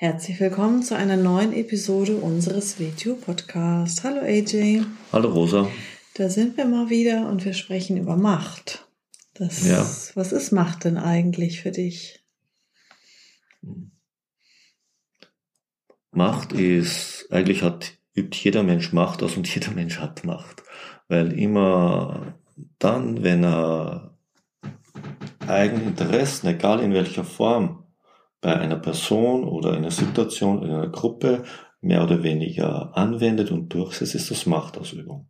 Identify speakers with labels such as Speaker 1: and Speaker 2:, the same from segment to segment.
Speaker 1: Herzlich willkommen zu einer neuen Episode unseres WTU Podcasts. Hallo AJ.
Speaker 2: Hallo Rosa.
Speaker 1: Da sind wir mal wieder und wir sprechen über Macht. Das, ja. Was ist Macht denn eigentlich für dich?
Speaker 2: Macht ist, eigentlich hat, übt jeder Mensch Macht aus und jeder Mensch hat Macht. Weil immer dann, wenn er eigene Interessen, egal in welcher Form, bei einer Person oder einer Situation, in einer Gruppe mehr oder weniger anwendet und durchsetzt, ist das Machtausübung.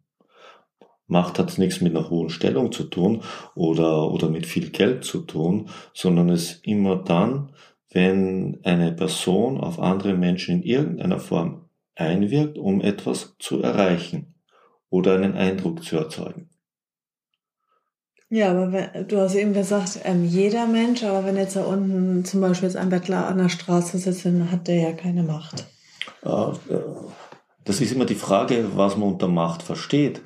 Speaker 2: Macht hat nichts mit einer hohen Stellung zu tun oder, oder mit viel Geld zu tun, sondern es immer dann, wenn eine Person auf andere Menschen in irgendeiner Form einwirkt, um etwas zu erreichen oder einen Eindruck zu erzeugen.
Speaker 1: Ja, aber wenn, du hast eben gesagt, ähm, jeder Mensch, aber wenn jetzt da unten zum Beispiel jetzt ein Bettler an der Straße sitzt, dann hat der ja keine Macht.
Speaker 2: Äh, das ist immer die Frage, was man unter Macht versteht.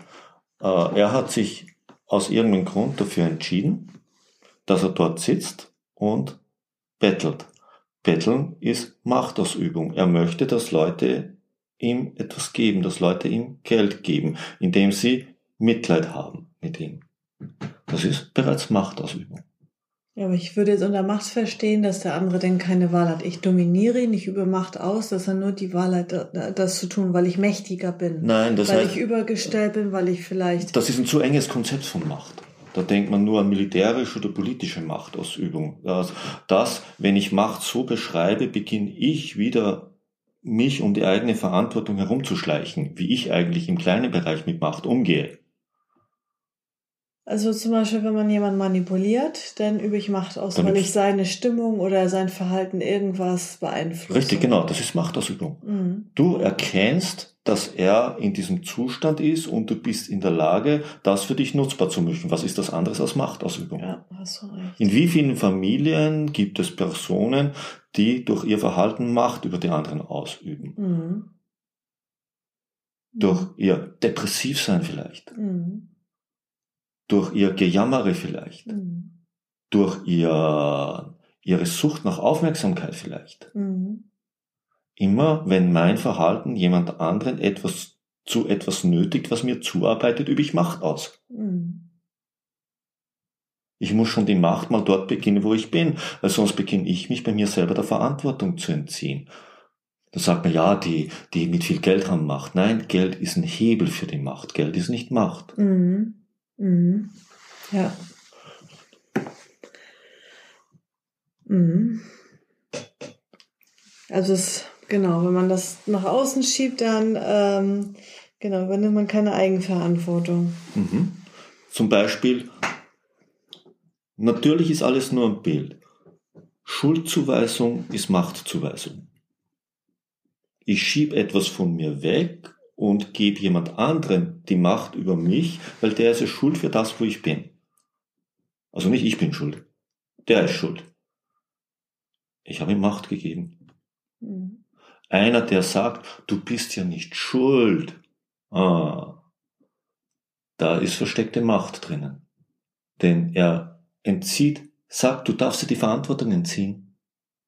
Speaker 2: Äh, er hat sich aus irgendeinem Grund dafür entschieden, dass er dort sitzt und bettelt. Betteln ist Machtausübung. Er möchte, dass Leute ihm etwas geben, dass Leute ihm Geld geben, indem sie Mitleid haben mit ihm. Das ist bereits Machtausübung.
Speaker 1: Ja, aber ich würde jetzt unter Macht verstehen, dass der andere denn keine Wahl hat. Ich dominiere ihn, ich übe Macht aus, dass er nur die Wahl hat, das zu tun, weil ich mächtiger bin.
Speaker 2: Nein, das
Speaker 1: weil
Speaker 2: heißt,
Speaker 1: ich übergestellt bin, weil ich vielleicht.
Speaker 2: Das ist ein zu enges Konzept von Macht. Da denkt man nur an militärische oder politische Machtausübung. Das, wenn ich Macht so beschreibe, beginne ich wieder mich um die eigene Verantwortung herumzuschleichen, wie ich eigentlich im kleinen Bereich mit Macht umgehe.
Speaker 1: Also zum Beispiel, wenn man jemanden manipuliert, dann übe ich Macht aus, Damit weil ich seine Stimmung oder sein Verhalten irgendwas beeinflusse.
Speaker 2: Richtig, genau, das ist Machtausübung. Mhm. Du erkennst, dass er in diesem Zustand ist und du bist in der Lage, das für dich nutzbar zu machen. Was ist das anderes als Machtausübung?
Speaker 1: Ja, hast du recht.
Speaker 2: In wie vielen Familien gibt es Personen, die durch ihr Verhalten Macht über die anderen ausüben? Mhm. Durch ihr Depressivsein vielleicht. Mhm durch ihr Gejammere vielleicht, mhm. durch ihr, ihre Sucht nach Aufmerksamkeit vielleicht. Mhm. Immer wenn mein Verhalten jemand anderen etwas zu etwas nötigt, was mir zuarbeitet, übe ich Macht aus. Mhm. Ich muss schon die Macht mal dort beginnen, wo ich bin, weil sonst beginne ich mich bei mir selber der Verantwortung zu entziehen. Da sagt man, ja, die, die mit viel Geld haben Macht. Nein, Geld ist ein Hebel für die Macht. Geld ist nicht Macht. Mhm.
Speaker 1: Mhm. Ja. Mhm. Also es, genau, wenn man das nach außen schiebt, dann ähm, genau, übernimmt man keine Eigenverantwortung.
Speaker 2: Mhm. Zum Beispiel, natürlich ist alles nur ein Bild. Schuldzuweisung ist Machtzuweisung. Ich schiebe etwas von mir weg und gebe jemand anderen die Macht über mich, weil der ist ja schuld für das, wo ich bin. Also nicht ich bin schuld. Der ist schuld. Ich habe ihm Macht gegeben. Mhm. Einer, der sagt, du bist ja nicht schuld. Ah, da ist versteckte Macht drinnen. Denn er entzieht, sagt, du darfst dir die Verantwortung entziehen.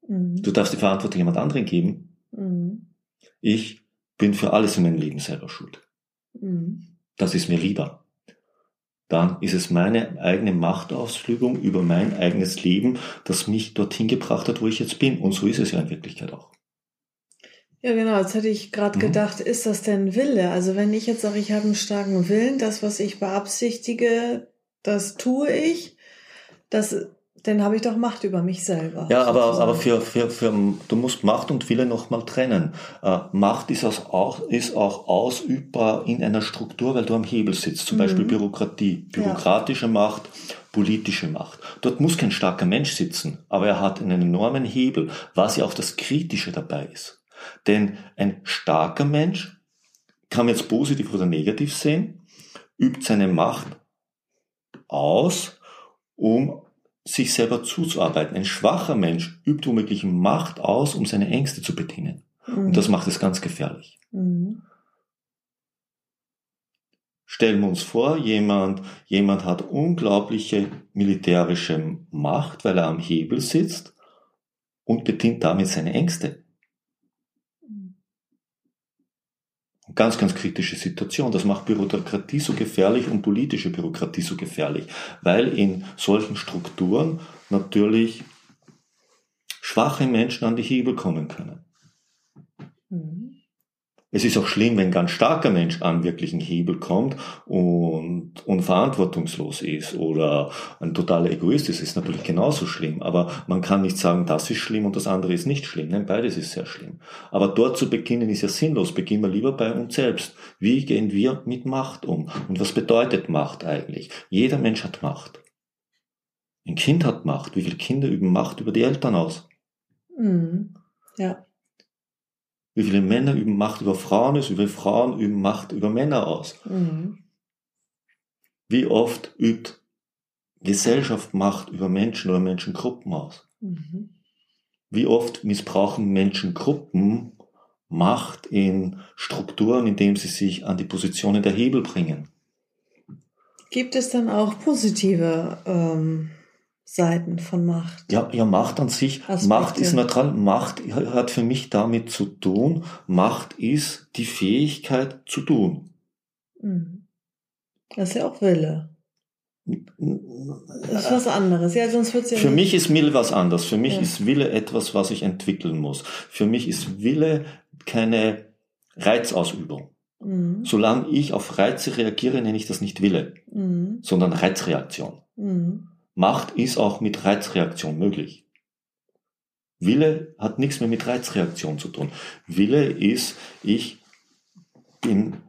Speaker 2: Mhm. Du darfst die Verantwortung jemand anderen geben. Mhm. Ich bin für alles in meinem Leben selber schuld. Mhm. Das ist mir lieber. Dann ist es meine eigene Machtausübung über mein eigenes Leben, das mich dorthin gebracht hat, wo ich jetzt bin. Und so ist es ja in Wirklichkeit auch.
Speaker 1: Ja, genau. Jetzt hätte ich gerade mhm. gedacht, ist das denn Wille? Also wenn ich jetzt sage, ich habe einen starken Willen, das, was ich beabsichtige, das tue ich. Das dann habe ich doch Macht über mich selber.
Speaker 2: Ja, aber, aber für, für, für, du musst Macht und Wille nochmal trennen. Äh, Macht ist, auch, ist auch ausübbar in einer Struktur, weil du am Hebel sitzt. Zum mhm. Beispiel Bürokratie. Bürokratische ja. Macht, politische Macht. Dort muss kein starker Mensch sitzen, aber er hat einen enormen Hebel, was ja auch das Kritische dabei ist. Denn ein starker Mensch kann man jetzt positiv oder negativ sehen, übt seine Macht aus, um sich selber zuzuarbeiten. Ein schwacher Mensch übt womöglich Macht aus, um seine Ängste zu bedienen. Mhm. Und das macht es ganz gefährlich. Mhm. Stellen wir uns vor, jemand, jemand hat unglaubliche militärische Macht, weil er am Hebel sitzt und bedient damit seine Ängste. Ganz, ganz kritische Situation. Das macht Bürokratie so gefährlich und politische Bürokratie so gefährlich, weil in solchen Strukturen natürlich schwache Menschen an die Hebel kommen können. Mhm. Es ist auch schlimm, wenn ein ganz starker Mensch an wirklichen Hebel kommt und unverantwortungslos ist oder ein totaler Egoist ist, ist natürlich genauso schlimm. Aber man kann nicht sagen, das ist schlimm und das andere ist nicht schlimm. Nein, beides ist sehr schlimm. Aber dort zu beginnen ist ja sinnlos. Beginnen wir lieber bei uns selbst. Wie gehen wir mit Macht um? Und was bedeutet Macht eigentlich? Jeder Mensch hat Macht. Ein Kind hat Macht. Wie viele Kinder üben Macht über die Eltern aus?
Speaker 1: Mhm. Ja.
Speaker 2: Wie viele Männer üben Macht über Frauen aus, wie viele Frauen üben Macht über Männer aus. Mhm. Wie oft übt Gesellschaft Macht über Menschen oder Menschengruppen aus? Mhm. Wie oft missbrauchen Menschengruppen Macht in Strukturen, indem sie sich an die Positionen der Hebel bringen?
Speaker 1: Gibt es dann auch positive ähm, Seiten von Macht.
Speaker 2: Ja, ja, Macht an sich, Aspekte. Macht ist neutral. Macht hat für mich damit zu tun. Macht ist die Fähigkeit zu tun.
Speaker 1: Mhm. Das ist ja auch Wille. Das ist was anderes. Ja, sonst wird's ja
Speaker 2: Für mich ist Wille was anderes. Für mich ja. ist Wille etwas, was ich entwickeln muss. Für mich ist Wille keine Reizausübung. Mhm. Solange ich auf Reize reagiere, nenne ich das nicht Wille, mhm. sondern Reizreaktion. Mhm. Macht ist auch mit Reizreaktion möglich. Wille hat nichts mehr mit Reizreaktion zu tun. Wille ist, ich bin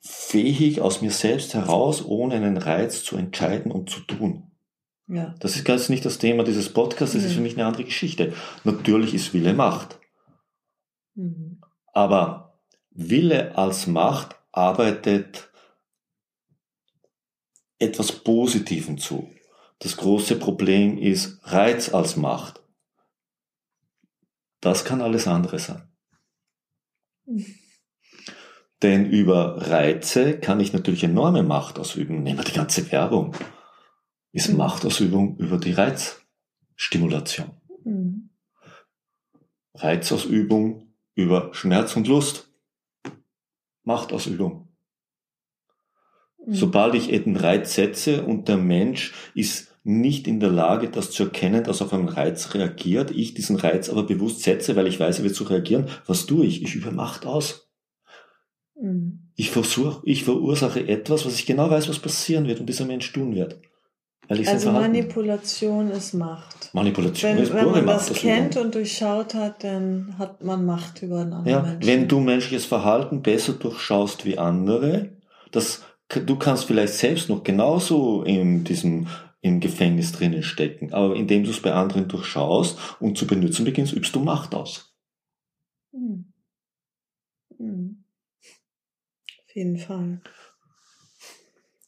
Speaker 2: fähig aus mir selbst heraus, ohne einen Reiz zu entscheiden und zu tun. Ja. Das ist ganz nicht das Thema dieses Podcasts, das mhm. ist für mich eine andere Geschichte. Natürlich ist Wille Macht. Mhm. Aber Wille als Macht arbeitet etwas Positiven zu. Das große Problem ist Reiz als Macht. Das kann alles andere sein. Denn über Reize kann ich natürlich enorme Macht ausüben. Nehmen wir die ganze Werbung. Ist mhm. Machtausübung über die Reizstimulation. Mhm. Reizausübung über Schmerz und Lust. Machtausübung. Mhm. Sobald ich einen Reiz setze und der Mensch ist nicht in der Lage, das zu erkennen, dass auf einen Reiz reagiert, ich diesen Reiz aber bewusst setze, weil ich weiß, er wird zu reagieren, was tue ich? Ich übe Macht aus. Mhm. Ich versuche, ich verursache etwas, was ich genau weiß, was passieren wird und dieser Mensch tun wird.
Speaker 1: also Manipulation ist Macht.
Speaker 2: Manipulation
Speaker 1: wenn,
Speaker 2: ist
Speaker 1: Wenn man das kennt und durchschaut hat, dann hat man Macht über einen anderen
Speaker 2: ja, Menschen. Wenn du menschliches Verhalten besser durchschaust wie andere, das, du kannst vielleicht selbst noch genauso in diesem im Gefängnis drinnen stecken. Aber indem du es bei anderen durchschaust und zu benutzen beginnst, übst du Macht aus.
Speaker 1: Hm. Hm. Auf jeden Fall.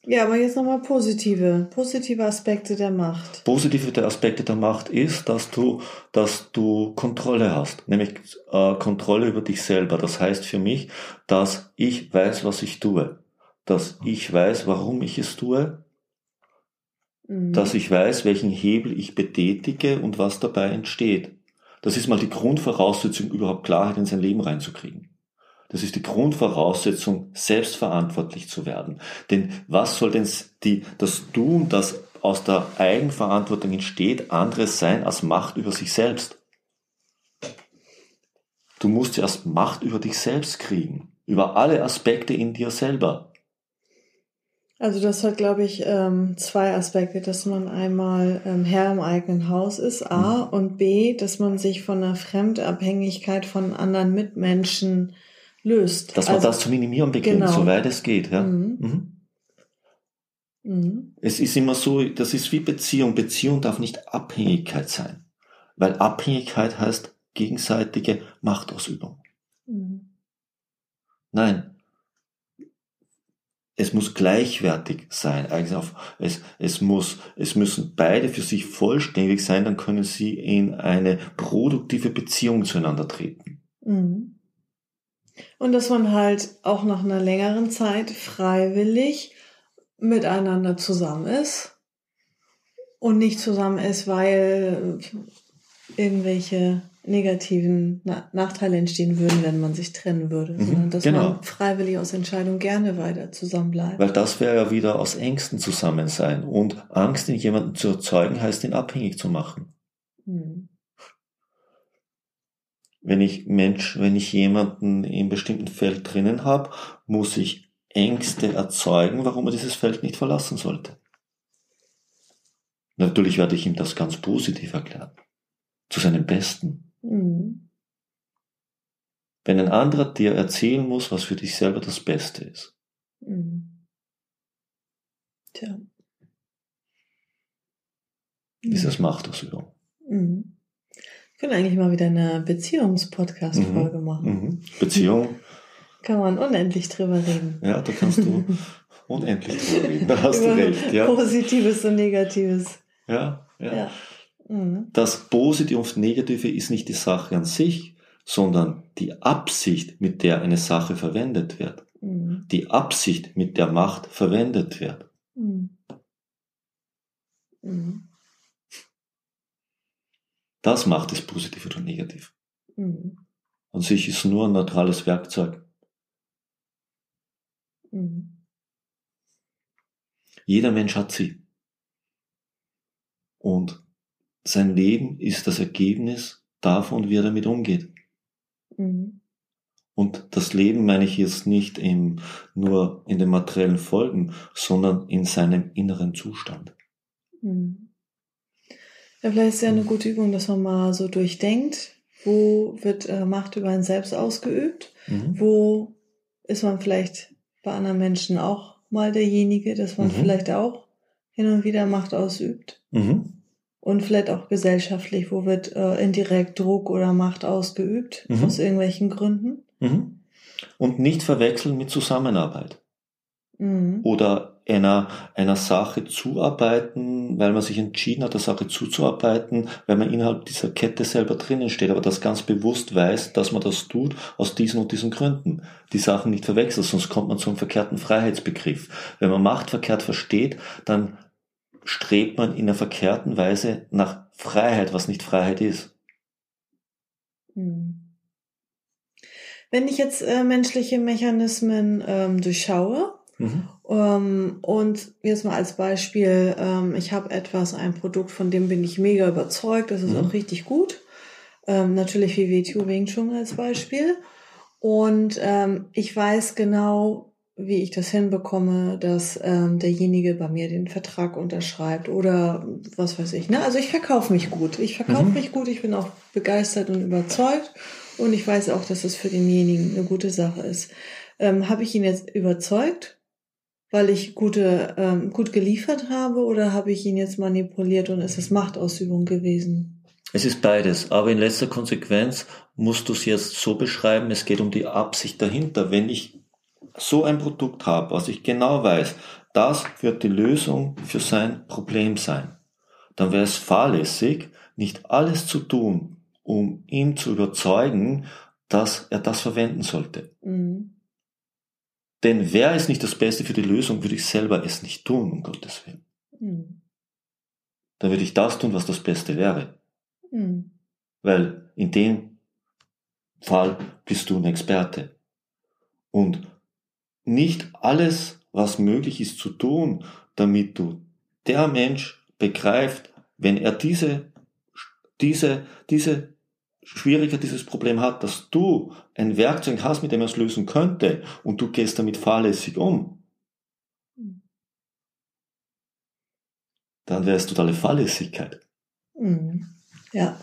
Speaker 1: Ja, aber jetzt nochmal positive, positive Aspekte der Macht.
Speaker 2: Positive Aspekte der Macht ist, dass du, dass du Kontrolle hast, nämlich äh, Kontrolle über dich selber. Das heißt für mich, dass ich weiß, was ich tue, dass ich weiß, warum ich es tue, Mhm. dass ich weiß, welchen Hebel ich betätige und was dabei entsteht. Das ist mal die Grundvoraussetzung, überhaupt Klarheit in sein Leben reinzukriegen. Das ist die Grundvoraussetzung, selbstverantwortlich zu werden. Denn was soll denn die, das Tun, das aus der Eigenverantwortung entsteht, anderes sein als Macht über sich selbst? Du musst erst Macht über dich selbst kriegen, über alle Aspekte in dir selber.
Speaker 1: Also das hat, glaube ich, ähm, zwei Aspekte, dass man einmal ähm, Herr im eigenen Haus ist, A, mhm. und B, dass man sich von der Fremdabhängigkeit von anderen Mitmenschen löst.
Speaker 2: Dass man also, das zu minimieren beginnt, genau. soweit es geht. Ja. Mhm. Mhm. mhm. Es ist immer so, das ist wie Beziehung. Beziehung darf nicht Abhängigkeit sein, weil Abhängigkeit heißt gegenseitige Machtausübung. Mhm. Nein, es muss gleichwertig sein. Auf, es, es muss, es müssen beide für sich vollständig sein, dann können sie in eine produktive Beziehung zueinander treten.
Speaker 1: Mhm. Und dass man halt auch nach einer längeren Zeit freiwillig miteinander zusammen ist und nicht zusammen ist, weil irgendwelche negativen Nachteile entstehen würden, wenn man sich trennen würde, mhm, sondern dass genau. man freiwillig aus Entscheidung gerne weiter zusammenbleibt.
Speaker 2: Weil das wäre ja wieder aus Ängsten zusammen sein und Angst in jemanden zu erzeugen heißt ihn abhängig zu machen. Mhm. Wenn ich Mensch, wenn ich jemanden im bestimmten Feld drinnen habe, muss ich Ängste erzeugen, warum er dieses Feld nicht verlassen sollte. Natürlich werde ich ihm das ganz positiv erklären. Zu seinem Besten. Mhm. Wenn ein anderer dir erzählen muss, was für dich selber das Beste ist. Mhm. Tja. Ist das Machtausübung.
Speaker 1: Mhm. Wir können eigentlich mal wieder eine Beziehungspodcast-Folge mhm. machen.
Speaker 2: Mhm. Beziehung.
Speaker 1: Kann man unendlich drüber reden.
Speaker 2: Ja, da kannst du unendlich drüber reden. Da hast du recht. Ja.
Speaker 1: Positives und Negatives.
Speaker 2: Ja, ja. ja. Mhm. Das Positive und Negative ist nicht die Sache an sich, sondern die Absicht, mit der eine Sache verwendet wird. Mhm. Die Absicht, mit der Macht verwendet wird. Mhm. mhm. Das macht es positiv oder negativ. Mhm. An sich ist nur ein neutrales Werkzeug. Mhm. Jeder Mensch hat sie. Und sein Leben ist das Ergebnis davon, wie er damit umgeht. Mhm. Und das Leben meine ich jetzt nicht im, nur in den materiellen Folgen, sondern in seinem inneren Zustand.
Speaker 1: Mhm. Ja, vielleicht ist es ja eine gute Übung, dass man mal so durchdenkt, wo wird äh, Macht über einen selbst ausgeübt, mhm. wo ist man vielleicht bei anderen Menschen auch mal derjenige, dass man mhm. vielleicht auch hin und wieder Macht ausübt. Mhm und vielleicht auch gesellschaftlich, wo wird äh, indirekt Druck oder Macht ausgeübt, mhm. aus irgendwelchen Gründen.
Speaker 2: Mhm. Und nicht verwechseln mit Zusammenarbeit. Mhm. Oder einer, einer Sache zuarbeiten, weil man sich entschieden hat, der Sache zuzuarbeiten, weil man innerhalb dieser Kette selber drinnen steht, aber das ganz bewusst weiß, dass man das tut aus diesen und diesen Gründen. Die Sachen nicht verwechseln, sonst kommt man zum verkehrten Freiheitsbegriff. Wenn man Macht verkehrt versteht, dann strebt man in einer verkehrten Weise nach Freiheit, was nicht Freiheit ist. Hm.
Speaker 1: Wenn ich jetzt äh, menschliche Mechanismen ähm, durchschaue mhm. ähm, und jetzt mal als Beispiel, ähm, ich habe etwas, ein Produkt, von dem bin ich mega überzeugt, das ist mhm. auch richtig gut. Ähm, natürlich wie WTO Wing Chun als Beispiel. Und ähm, ich weiß genau, wie ich das hinbekomme, dass ähm, derjenige bei mir den Vertrag unterschreibt oder was weiß ich. Ne? Also ich verkaufe mich gut. Ich verkaufe mhm. mich gut, ich bin auch begeistert und überzeugt und ich weiß auch, dass es für denjenigen eine gute Sache ist. Ähm, habe ich ihn jetzt überzeugt, weil ich gute, ähm, gut geliefert habe oder habe ich ihn jetzt manipuliert und ist es Machtausübung gewesen?
Speaker 2: Es ist beides, aber in letzter Konsequenz musst du es jetzt so beschreiben, es geht um die Absicht dahinter. Wenn ich so ein Produkt habe, was ich genau weiß, das wird die Lösung für sein Problem sein, dann wäre es fahrlässig, nicht alles zu tun, um ihn zu überzeugen, dass er das verwenden sollte. Mhm. Denn wäre es nicht das Beste für die Lösung, würde ich selber es nicht tun, um Gottes Willen. Mhm. Dann würde ich das tun, was das Beste wäre. Mhm. Weil in dem Fall bist du ein Experte. Und nicht alles, was möglich ist zu tun, damit du der Mensch begreift, wenn er diese, diese, diese Schwierigkeit, dieses Problem hat, dass du ein Werkzeug hast, mit dem er es lösen könnte und du gehst damit fahrlässig um, dann wäre es totale Fahrlässigkeit.
Speaker 1: Mhm. Ja,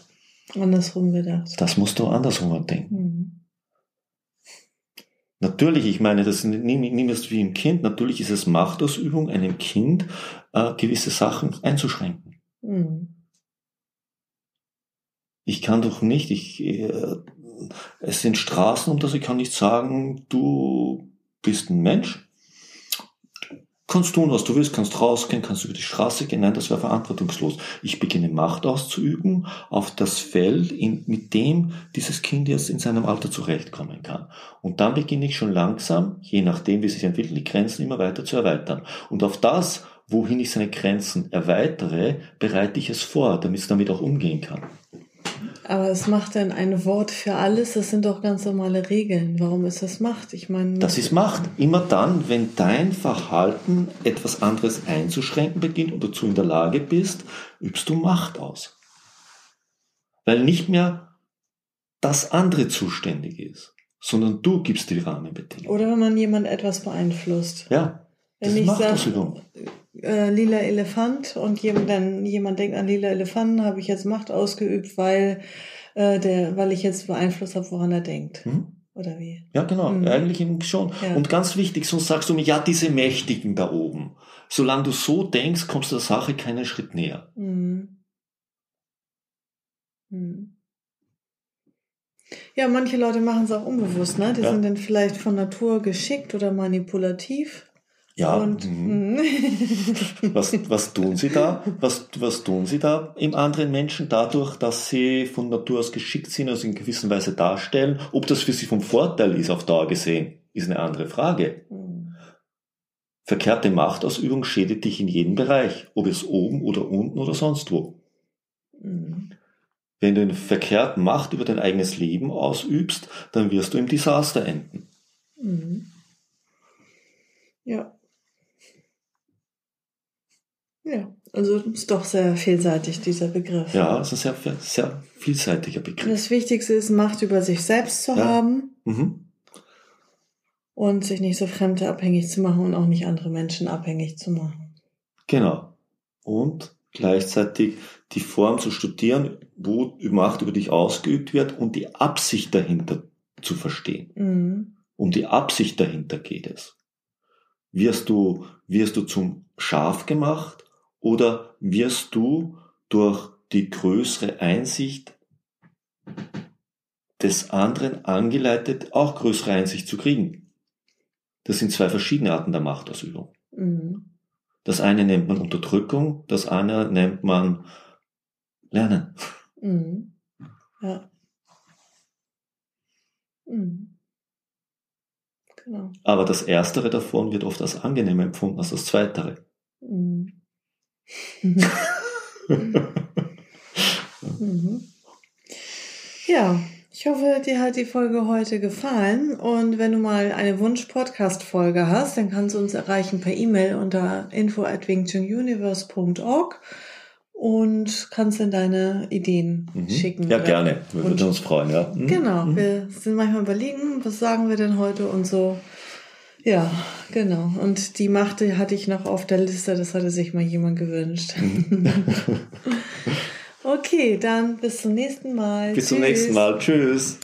Speaker 1: andersrum gedacht.
Speaker 2: Das musst du andersrum denken. Mhm. Natürlich, ich meine, das nimm, es wie im Kind, natürlich ist es Machtausübung, einem Kind äh, gewisse Sachen einzuschränken. Mhm. Ich kann doch nicht, ich, äh, es sind Straßen und das, ich kann nicht sagen, du bist ein Mensch, Kannst tun, was du willst, kannst rausgehen, kannst über die Straße gehen. Nein, das wäre verantwortungslos. Ich beginne Macht auszuüben auf das Feld, in, mit dem dieses Kind jetzt in seinem Alter zurechtkommen kann. Und dann beginne ich schon langsam, je nachdem, wie sich entwickelt, die Grenzen immer weiter zu erweitern. Und auf das, wohin ich seine Grenzen erweitere, bereite ich es vor, damit es damit auch umgehen kann.
Speaker 1: Aber es macht dann ein Wort für alles. Das sind doch ganz normale Regeln. Warum ist das Macht? Ich meine.
Speaker 2: Das ist Macht. Immer dann, wenn dein Verhalten etwas anderes einzuschränken beginnt und dazu in der Lage bist, übst du Macht aus. Weil nicht mehr das andere zuständig ist, sondern du gibst die Rahmenbedingungen.
Speaker 1: Oder wenn man jemand etwas beeinflusst.
Speaker 2: Ja.
Speaker 1: Wenn ich sage, äh, lila Elefant und jemand, dann jemand denkt an lila Elefanten, habe ich jetzt Macht ausgeübt, weil, äh, der, weil ich jetzt beeinflusst habe, woran er denkt. Mhm. Oder wie?
Speaker 2: Ja, genau, mhm. eigentlich schon. Ja. Und ganz wichtig, sonst sagst du mir, ja, diese Mächtigen da oben. Solange du so denkst, kommst du der Sache keinen Schritt näher. Mhm.
Speaker 1: Mhm. Ja, manche Leute machen es auch unbewusst, ne? Die ja. sind dann vielleicht von Natur geschickt oder manipulativ.
Speaker 2: Ja. Und, mhm. mhm. was, was tun Sie da? Was, was tun Sie da im anderen Menschen dadurch, dass Sie von Natur aus geschickt sind, also in gewisser Weise darstellen? Ob das für Sie vom Vorteil ist auf Dauer gesehen, ist eine andere Frage. Mhm. Verkehrte Machtausübung schädigt dich in jedem Bereich, ob es oben oder unten oder sonst wo. Mhm. Wenn du in verkehrt Macht über dein eigenes Leben ausübst, dann wirst du im Desaster enden.
Speaker 1: Ja. Ja, also ist doch sehr vielseitig, dieser Begriff.
Speaker 2: Ja, es ist ein sehr, sehr vielseitiger Begriff.
Speaker 1: Das Wichtigste ist, Macht über sich selbst zu ja. haben. Mhm. Und sich nicht so Fremde abhängig zu machen und auch nicht andere Menschen abhängig zu machen.
Speaker 2: Genau. Und gleichzeitig die Form zu studieren, wo Macht über dich ausgeübt wird und die Absicht dahinter zu verstehen. Mhm. Um die Absicht dahinter geht es. Wirst du, wirst du zum Schaf gemacht oder wirst du durch die größere Einsicht des anderen angeleitet, auch größere Einsicht zu kriegen? Das sind zwei verschiedene Arten der Machtausübung. Mhm. Das eine nennt man Unterdrückung, das andere nennt man Lernen. Mhm. Ja. Mhm. Genau. Aber das Erstere davon wird oft als angenehmer empfunden als das Zweitere. Mhm.
Speaker 1: Mhm. Ja, ich hoffe, dir hat die Folge heute gefallen. Und wenn du mal eine Wunsch-Podcast-Folge hast, dann kannst du uns erreichen per E-Mail unter info at wingchununiverse.org und kannst dann deine Ideen mhm. schicken.
Speaker 2: Ja, gerne. Wir würden uns freuen, ja.
Speaker 1: Mhm. Genau. Mhm. Wir sind manchmal überlegen, was sagen wir denn heute und so. Ja, genau. Und die Macht hatte ich noch auf der Liste, das hatte sich mal jemand gewünscht. Mhm. okay, dann bis zum nächsten Mal.
Speaker 2: Bis Tschüss. zum nächsten Mal. Tschüss.